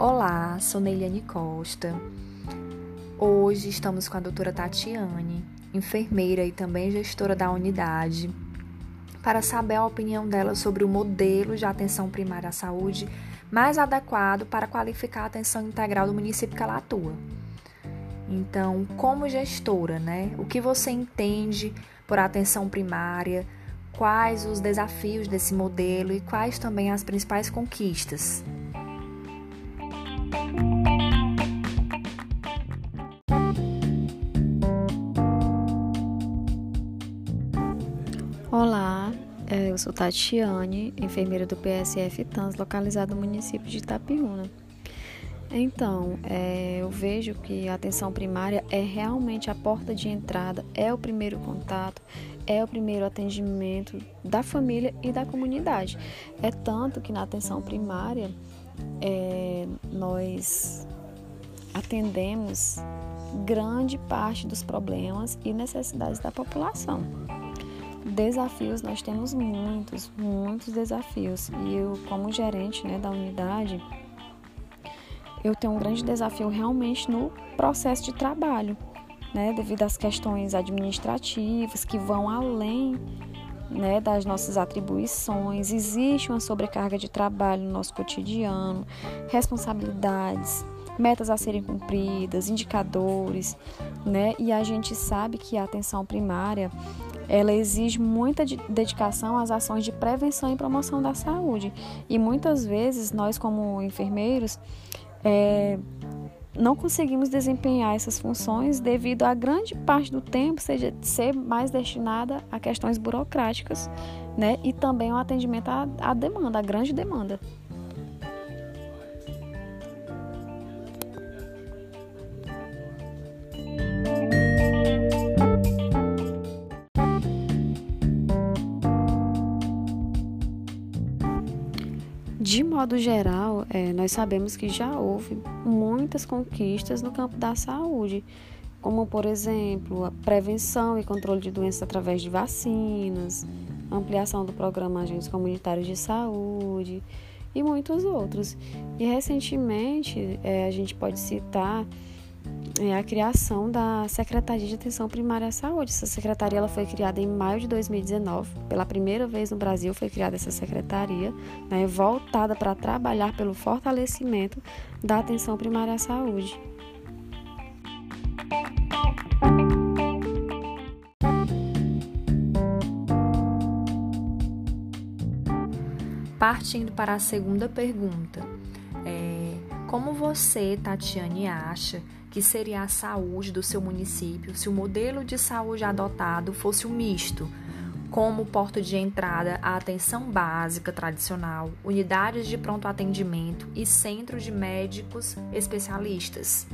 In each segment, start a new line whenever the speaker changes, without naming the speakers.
Olá, sou Neiliane Costa. Hoje estamos com a doutora Tatiane, enfermeira e também gestora da unidade, para saber a opinião dela sobre o modelo de atenção primária à saúde mais adequado para qualificar a atenção integral do município que ela atua. Então, como gestora, né? O que você entende por atenção primária? Quais os desafios desse modelo e quais também as principais conquistas?
Olá, é, eu sou Tatiane, enfermeira do PSF TANS, localizado no município de Itapiúna. Então, é, eu vejo que a atenção primária é realmente a porta de entrada, é o primeiro contato, é o primeiro atendimento da família e da comunidade. É tanto que na atenção primária é, nós atendemos grande parte dos problemas e necessidades da população. Desafios nós temos muitos, muitos desafios. E eu, como gerente né, da unidade, eu tenho um grande desafio realmente no processo de trabalho, né, devido às questões administrativas que vão além né, das nossas atribuições. Existe uma sobrecarga de trabalho no nosso cotidiano, responsabilidades, metas a serem cumpridas, indicadores, né? E a gente sabe que a atenção primária ela exige muita dedicação às ações de prevenção e promoção da saúde. E muitas vezes nós, como enfermeiros, é, não conseguimos desempenhar essas funções devido a grande parte do tempo seja, ser mais destinada a questões burocráticas, né? E também o atendimento à, à demanda, à grande demanda. De modo geral, é, nós sabemos que já houve muitas conquistas no campo da saúde, como, por exemplo, a prevenção e controle de doenças através de vacinas, ampliação do programa Agentes Comunitários de Saúde e muitos outros. E recentemente, é, a gente pode citar é a criação da Secretaria de Atenção Primária à Saúde. Essa secretaria ela foi criada em maio de 2019. Pela primeira vez no Brasil foi criada essa secretaria, né, voltada para trabalhar pelo fortalecimento da atenção primária à saúde.
Partindo para a segunda pergunta, é, como você, Tatiane, acha que seria a saúde do seu município se o modelo de saúde adotado fosse um misto, como porta de entrada a atenção básica tradicional, unidades de pronto atendimento e centros de médicos especialistas.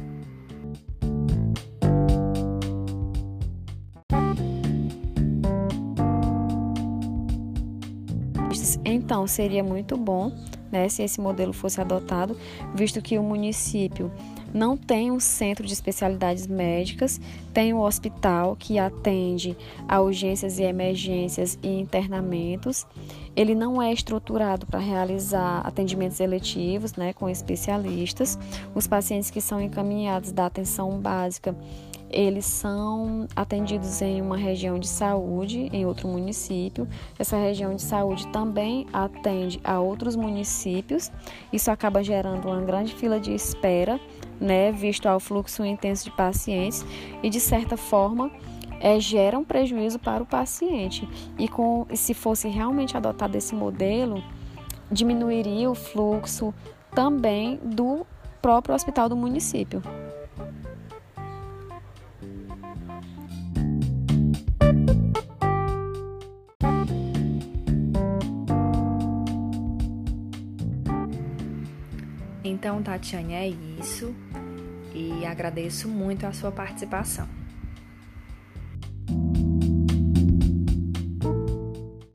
Então, seria muito bom né, se esse modelo fosse adotado, visto que o município não tem um centro de especialidades médicas, tem um hospital que atende a urgências e emergências e internamentos. Ele não é estruturado para realizar atendimentos eletivos né, com especialistas. Os pacientes que são encaminhados da atenção básica eles são atendidos em uma região de saúde, em outro município. Essa região de saúde também atende a outros municípios. Isso acaba gerando uma grande fila de espera, né, visto ao fluxo intenso de pacientes e de certa forma é, gera um prejuízo para o paciente. E com, se fosse realmente adotado esse modelo, diminuiria o fluxo também do próprio hospital do município.
Então, Tatiane, é isso e agradeço muito a sua participação.